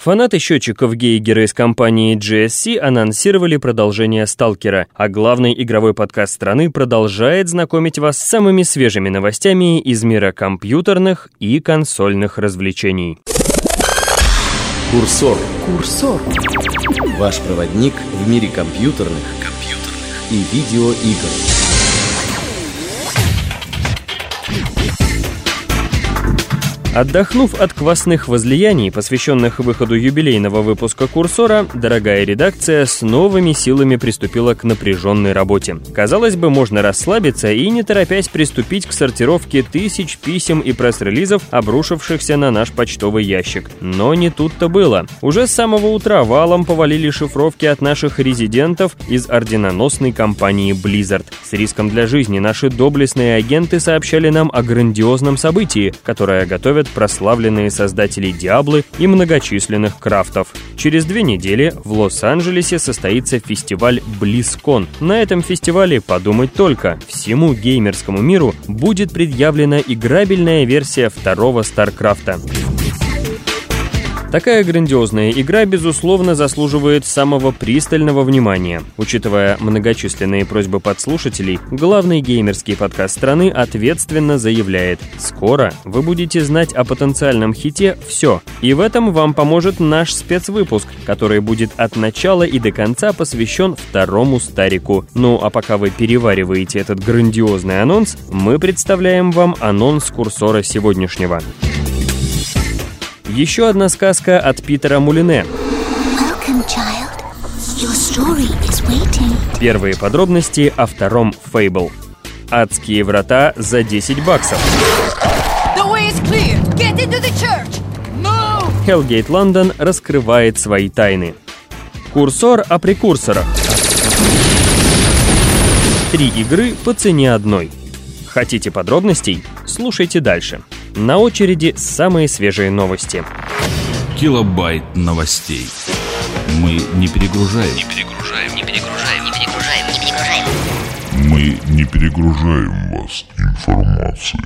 Фанаты счетчиков Гейгера из компании GSC анонсировали продолжение «Сталкера», а главный игровой подкаст страны продолжает знакомить вас с самыми свежими новостями из мира компьютерных и консольных развлечений. Курсор. Курсор. Ваш проводник в мире компьютерных, компьютерных и видеоигр. Отдохнув от квасных возлияний, посвященных выходу юбилейного выпуска «Курсора», дорогая редакция с новыми силами приступила к напряженной работе. Казалось бы, можно расслабиться и не торопясь приступить к сортировке тысяч писем и пресс-релизов, обрушившихся на наш почтовый ящик. Но не тут-то было. Уже с самого утра валом повалили шифровки от наших резидентов из орденоносной компании Blizzard. С риском для жизни наши доблестные агенты сообщали нам о грандиозном событии, которое готовят представят прославленные создатели Диаблы и многочисленных крафтов. Через две недели в Лос-Анджелесе состоится фестиваль BlizzCon. На этом фестивале, подумать только, всему геймерскому миру будет предъявлена играбельная версия второго Старкрафта. Такая грандиозная игра, безусловно, заслуживает самого пристального внимания. Учитывая многочисленные просьбы подслушателей, главный геймерский подкаст страны ответственно заявляет «Скоро вы будете знать о потенциальном хите все». И в этом вам поможет наш спецвыпуск, который будет от начала и до конца посвящен второму старику. Ну а пока вы перевариваете этот грандиозный анонс, мы представляем вам анонс курсора сегодняшнего. Еще одна сказка от Питера Мулине. Первые подробности о втором Фейбл. Адские врата за 10 баксов. Hellgate London раскрывает свои тайны. Курсор о прекурсорах. Три игры по цене одной. Хотите подробностей? Слушайте дальше. На очереди самые свежие новости. Килобайт новостей. Мы не перегружаем. Не перегружаем. Не перегружаем. Не перегружаем. Не перегружаем. Мы не перегружаем вас информацией.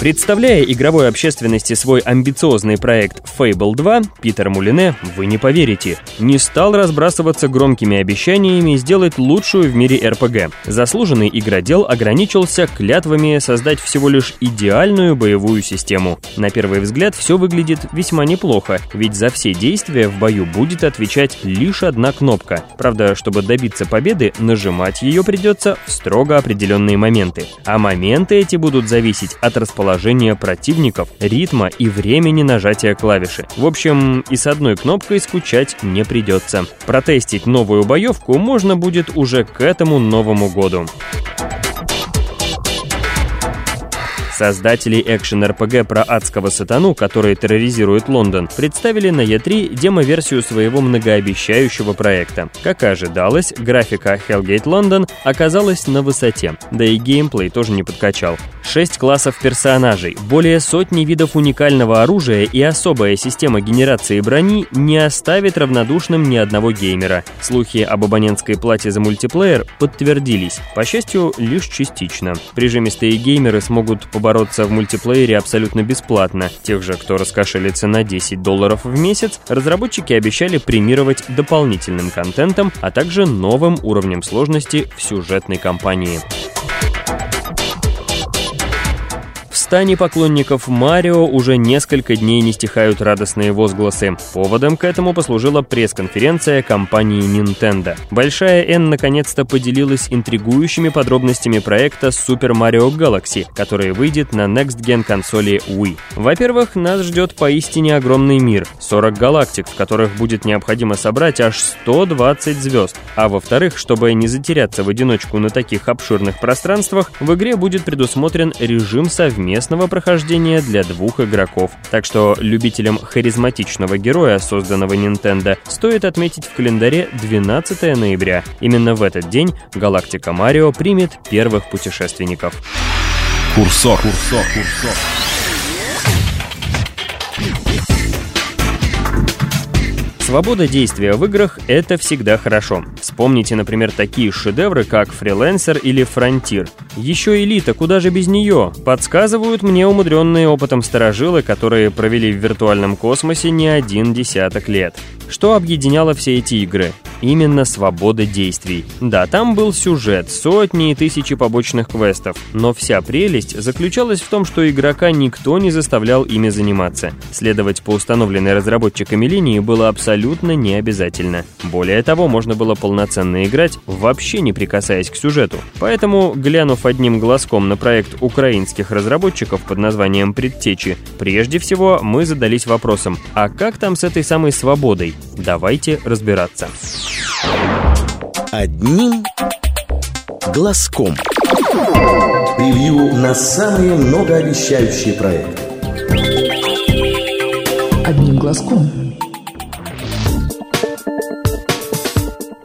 Представляя игровой общественности свой амбициозный проект Fable 2, Питер Мулине, вы не поверите, не стал разбрасываться громкими обещаниями сделать лучшую в мире RPG. Заслуженный игродел ограничился клятвами создать всего лишь идеальную боевую систему. На первый взгляд все выглядит весьма неплохо, ведь за все действия в бою будет отвечать лишь одна кнопка. Правда, чтобы добиться победы, нажимать ее придется в строго определенные моменты. А моменты эти будут зависеть от расположения положения противников, ритма и времени нажатия клавиши. В общем, и с одной кнопкой скучать не придется. Протестить новую боевку можно будет уже к этому Новому году. Создатели экшен-РПГ про адского сатану, который терроризирует Лондон, представили на E3 демо-версию своего многообещающего проекта. Как и ожидалось, графика Hellgate London оказалась на высоте, да и геймплей тоже не подкачал. Шесть классов персонажей, более сотни видов уникального оружия и особая система генерации брони не оставит равнодушным ни одного геймера. Слухи об абонентской плате за мультиплеер подтвердились, по счастью, лишь частично. Прижимистые геймеры смогут побороться бороться в мультиплеере абсолютно бесплатно. Тех же, кто раскошелится на 10 долларов в месяц, разработчики обещали премировать дополнительным контентом, а также новым уровнем сложности в сюжетной кампании стане поклонников Марио уже несколько дней не стихают радостные возгласы. Поводом к этому послужила пресс-конференция компании Nintendo. Большая N наконец-то поделилась интригующими подробностями проекта Super Mario Galaxy, который выйдет на Next Gen консоли Wii. Во-первых, нас ждет поистине огромный мир, 40 галактик, в которых будет необходимо собрать аж 120 звезд. А во-вторых, чтобы не затеряться в одиночку на таких обширных пространствах, в игре будет предусмотрен режим совместного совместного прохождения для двух игроков. Так что любителям харизматичного героя, созданного Nintendo, стоит отметить в календаре 12 ноября. Именно в этот день Галактика Марио примет первых путешественников. Курсор. Курсор. Курсор. Свобода действия в играх — это всегда хорошо. Вспомните, например, такие шедевры, как «Freelancer» или «Frontier». Еще «Элита», куда же без нее? Подсказывают мне умудренные опытом сторожилы, которые провели в виртуальном космосе не один десяток лет. Что объединяло все эти игры? Именно свобода действий. Да, там был сюжет, сотни и тысячи побочных квестов, но вся прелесть заключалась в том, что игрока никто не заставлял ими заниматься. Следовать по установленной разработчиками линии было абсолютно не обязательно. Более того, можно было полноценно играть, вообще не прикасаясь к сюжету. Поэтому, глянув одним глазком на проект украинских разработчиков под названием «Предтечи», прежде всего мы задались вопросом, а как там с этой самой свободой? Давайте разбираться. Одним глазком. Превью на самые многообещающие проекты. Одним глазком.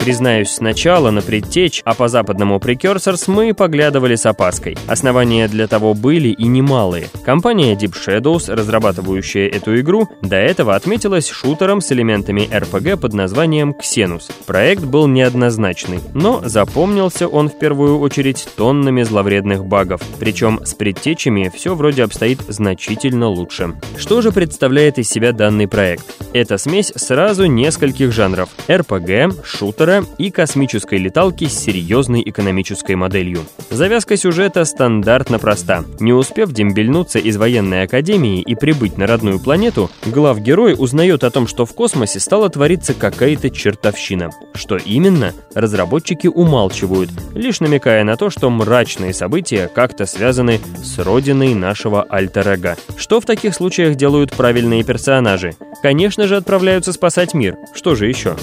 Признаюсь, сначала на предтечь, а по западному Precursors мы поглядывали с опаской. Основания для того были и немалые. Компания Deep Shadows, разрабатывающая эту игру, до этого отметилась шутером с элементами RPG под названием Xenus. Проект был неоднозначный, но запомнился он в первую очередь тоннами зловредных багов. Причем с предтечами все вроде обстоит значительно лучше. Что же представляет из себя данный проект? Это смесь сразу нескольких жанров – RPG, шутера, и космической леталки с серьезной экономической моделью. Завязка сюжета стандартно проста. Не успев дембельнуться из военной академии и прибыть на родную планету, главгерой узнает о том, что в космосе стала твориться какая-то чертовщина. Что именно, разработчики умалчивают, лишь намекая на то, что мрачные события как-то связаны с родиной нашего альтер-эго. Что в таких случаях делают правильные персонажи? Конечно же, отправляются спасать мир. Что же еще?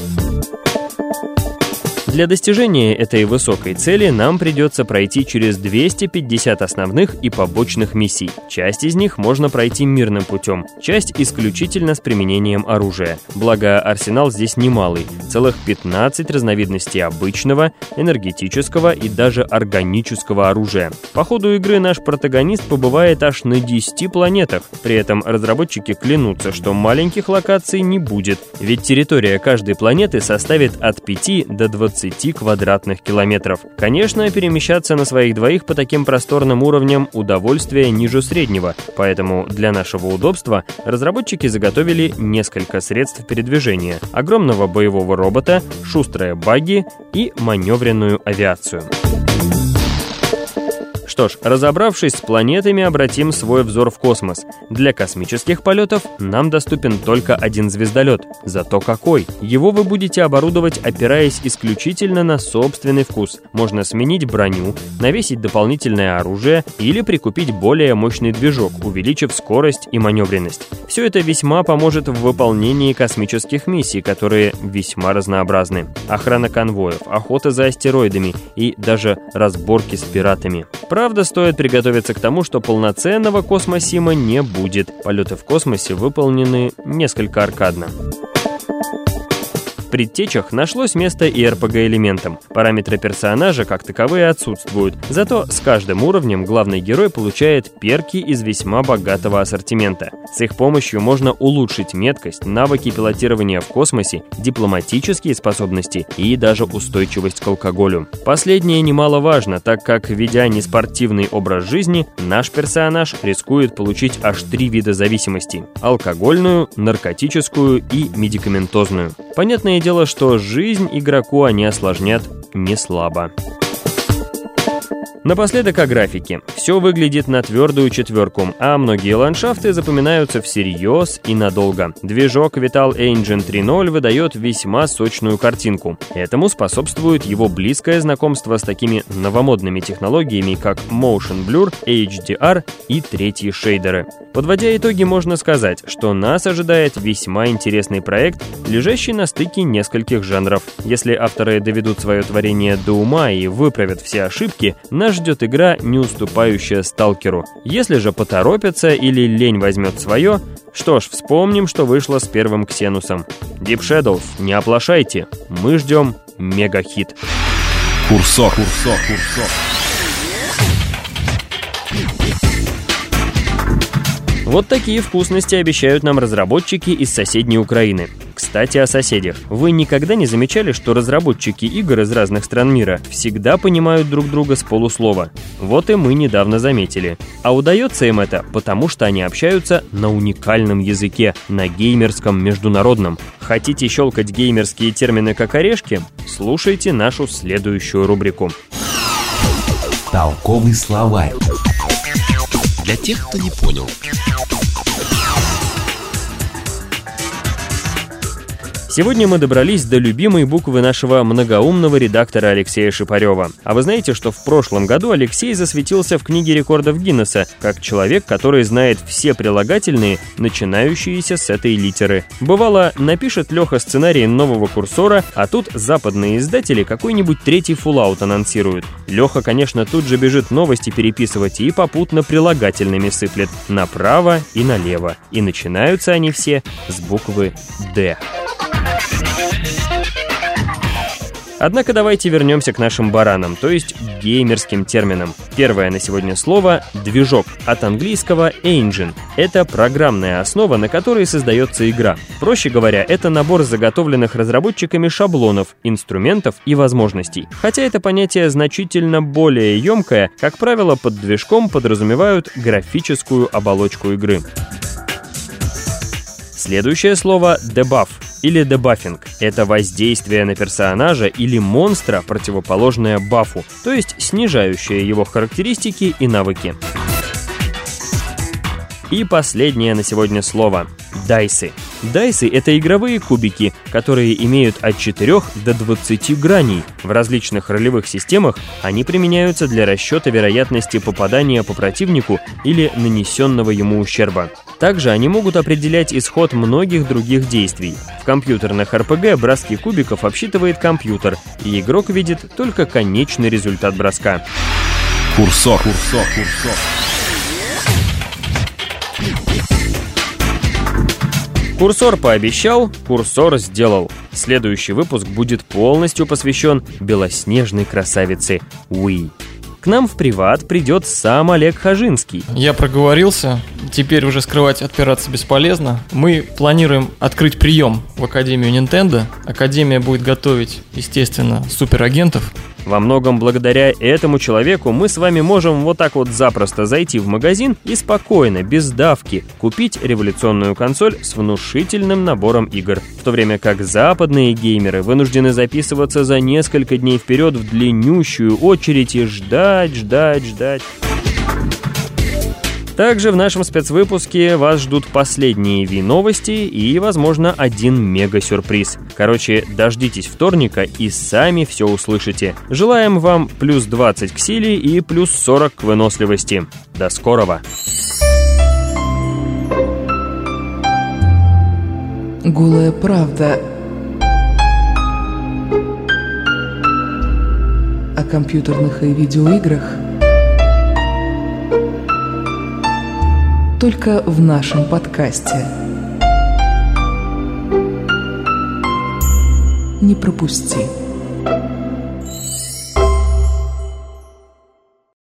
Для достижения этой высокой цели нам придется пройти через 250 основных и побочных миссий. Часть из них можно пройти мирным путем, часть исключительно с применением оружия. Благо, арсенал здесь немалый, целых 15 разновидностей обычного, энергетического и даже органического оружия. По ходу игры наш протагонист побывает аж на 10 планетах, при этом разработчики клянутся, что маленьких локаций не будет, ведь территория каждой планеты составит от 5 до 20 20 квадратных километров. Конечно, перемещаться на своих двоих по таким просторным уровням удовольствие ниже среднего, поэтому для нашего удобства разработчики заготовили несколько средств передвижения, огромного боевого робота, шустрые баги и маневренную авиацию. Что ж, разобравшись с планетами, обратим свой взор в космос. Для космических полетов нам доступен только один звездолет. Зато какой! Его вы будете оборудовать, опираясь исключительно на собственный вкус. Можно сменить броню, навесить дополнительное оружие или прикупить более мощный движок, увеличив скорость и маневренность. Все это весьма поможет в выполнении космических миссий, которые весьма разнообразны. Охрана конвоев, охота за астероидами и даже разборки с пиратами. Правда, стоит приготовиться к тому, что полноценного космосима не будет. Полеты в космосе выполнены несколько аркадно предтечах нашлось место и RPG-элементам. Параметры персонажа как таковые отсутствуют, зато с каждым уровнем главный герой получает перки из весьма богатого ассортимента. С их помощью можно улучшить меткость, навыки пилотирования в космосе, дипломатические способности и даже устойчивость к алкоголю. Последнее немаловажно, так как, ведя неспортивный образ жизни, наш персонаж рискует получить аж три вида зависимости – алкогольную, наркотическую и медикаментозную. Понятное дело, что жизнь игроку они осложнят не слабо. Напоследок о графике. Все выглядит на твердую четверку, а многие ландшафты запоминаются всерьез и надолго. Движок Vital Engine 3.0 выдает весьма сочную картинку. Этому способствует его близкое знакомство с такими новомодными технологиями, как Motion Blur, HDR и третьи шейдеры. Подводя итоги, можно сказать, что нас ожидает весьма интересный проект, лежащий на стыке нескольких жанров. Если авторы доведут свое творение до ума и выправят все ошибки, нас ждет игра, не уступающая сталкеру. Если же поторопятся или лень возьмет свое, что ж, вспомним, что вышло с первым Ксенусом. Deep Shadows, не оплошайте, мы ждем мега-хит. Курсор, курсор, курсор. Вот такие вкусности обещают нам разработчики из соседней Украины. Кстати, о соседях. Вы никогда не замечали, что разработчики игр из разных стран мира всегда понимают друг друга с полуслова? Вот и мы недавно заметили. А удается им это, потому что они общаются на уникальном языке, на геймерском международном. Хотите щелкать геймерские термины как орешки? Слушайте нашу следующую рубрику. Толковый словарь. Для тех, кто не понял. Сегодня мы добрались до любимой буквы нашего многоумного редактора Алексея Шипарева. А вы знаете, что в прошлом году Алексей засветился в книге рекордов Гиннесса как человек, который знает все прилагательные, начинающиеся с этой литеры. Бывало, напишет Леха сценарий нового курсора, а тут западные издатели какой-нибудь третий фуллаут анонсируют. Леха, конечно, тут же бежит новости переписывать и попутно прилагательными сыплет направо и налево. И начинаются они все с буквы «Д». Однако давайте вернемся к нашим баранам, то есть геймерским терминам. Первое на сегодня слово – движок, от английского engine. Это программная основа, на которой создается игра. Проще говоря, это набор заготовленных разработчиками шаблонов, инструментов и возможностей. Хотя это понятие значительно более емкое, как правило, под движком подразумевают графическую оболочку игры. Следующее слово – дебаф или дебафинг. Это воздействие на персонажа или монстра, противоположное бафу, то есть снижающее его характеристики и навыки. И последнее на сегодня слово – дайсы. Дайсы — это игровые кубики, которые имеют от 4 до 20 граней. В различных ролевых системах они применяются для расчета вероятности попадания по противнику или нанесенного ему ущерба. Также они могут определять исход многих других действий. В компьютерных РПГ броски кубиков обсчитывает компьютер, и игрок видит только конечный результат броска. Курсор. Курсор. Курсор. Курсор пообещал, курсор сделал. Следующий выпуск будет полностью посвящен белоснежной красавице Уи. К нам в приват придет сам Олег Хажинский. Я проговорился, теперь уже скрывать отпираться бесполезно. Мы планируем открыть прием в Академию Nintendo. Академия будет готовить, естественно, суперагентов. Во многом благодаря этому человеку мы с вами можем вот так вот запросто зайти в магазин и спокойно, без давки, купить революционную консоль с внушительным набором игр. В то время как западные геймеры вынуждены записываться за несколько дней вперед в длиннющую очередь и ждать, ждать, ждать. Также в нашем спецвыпуске вас ждут последние Ви-новости и, возможно, один мега-сюрприз. Короче, дождитесь вторника и сами все услышите. Желаем вам плюс 20 к силе и плюс 40 к выносливости. До скорого! Голая правда о компьютерных и видеоиграх только в нашем подкасте. Не пропусти.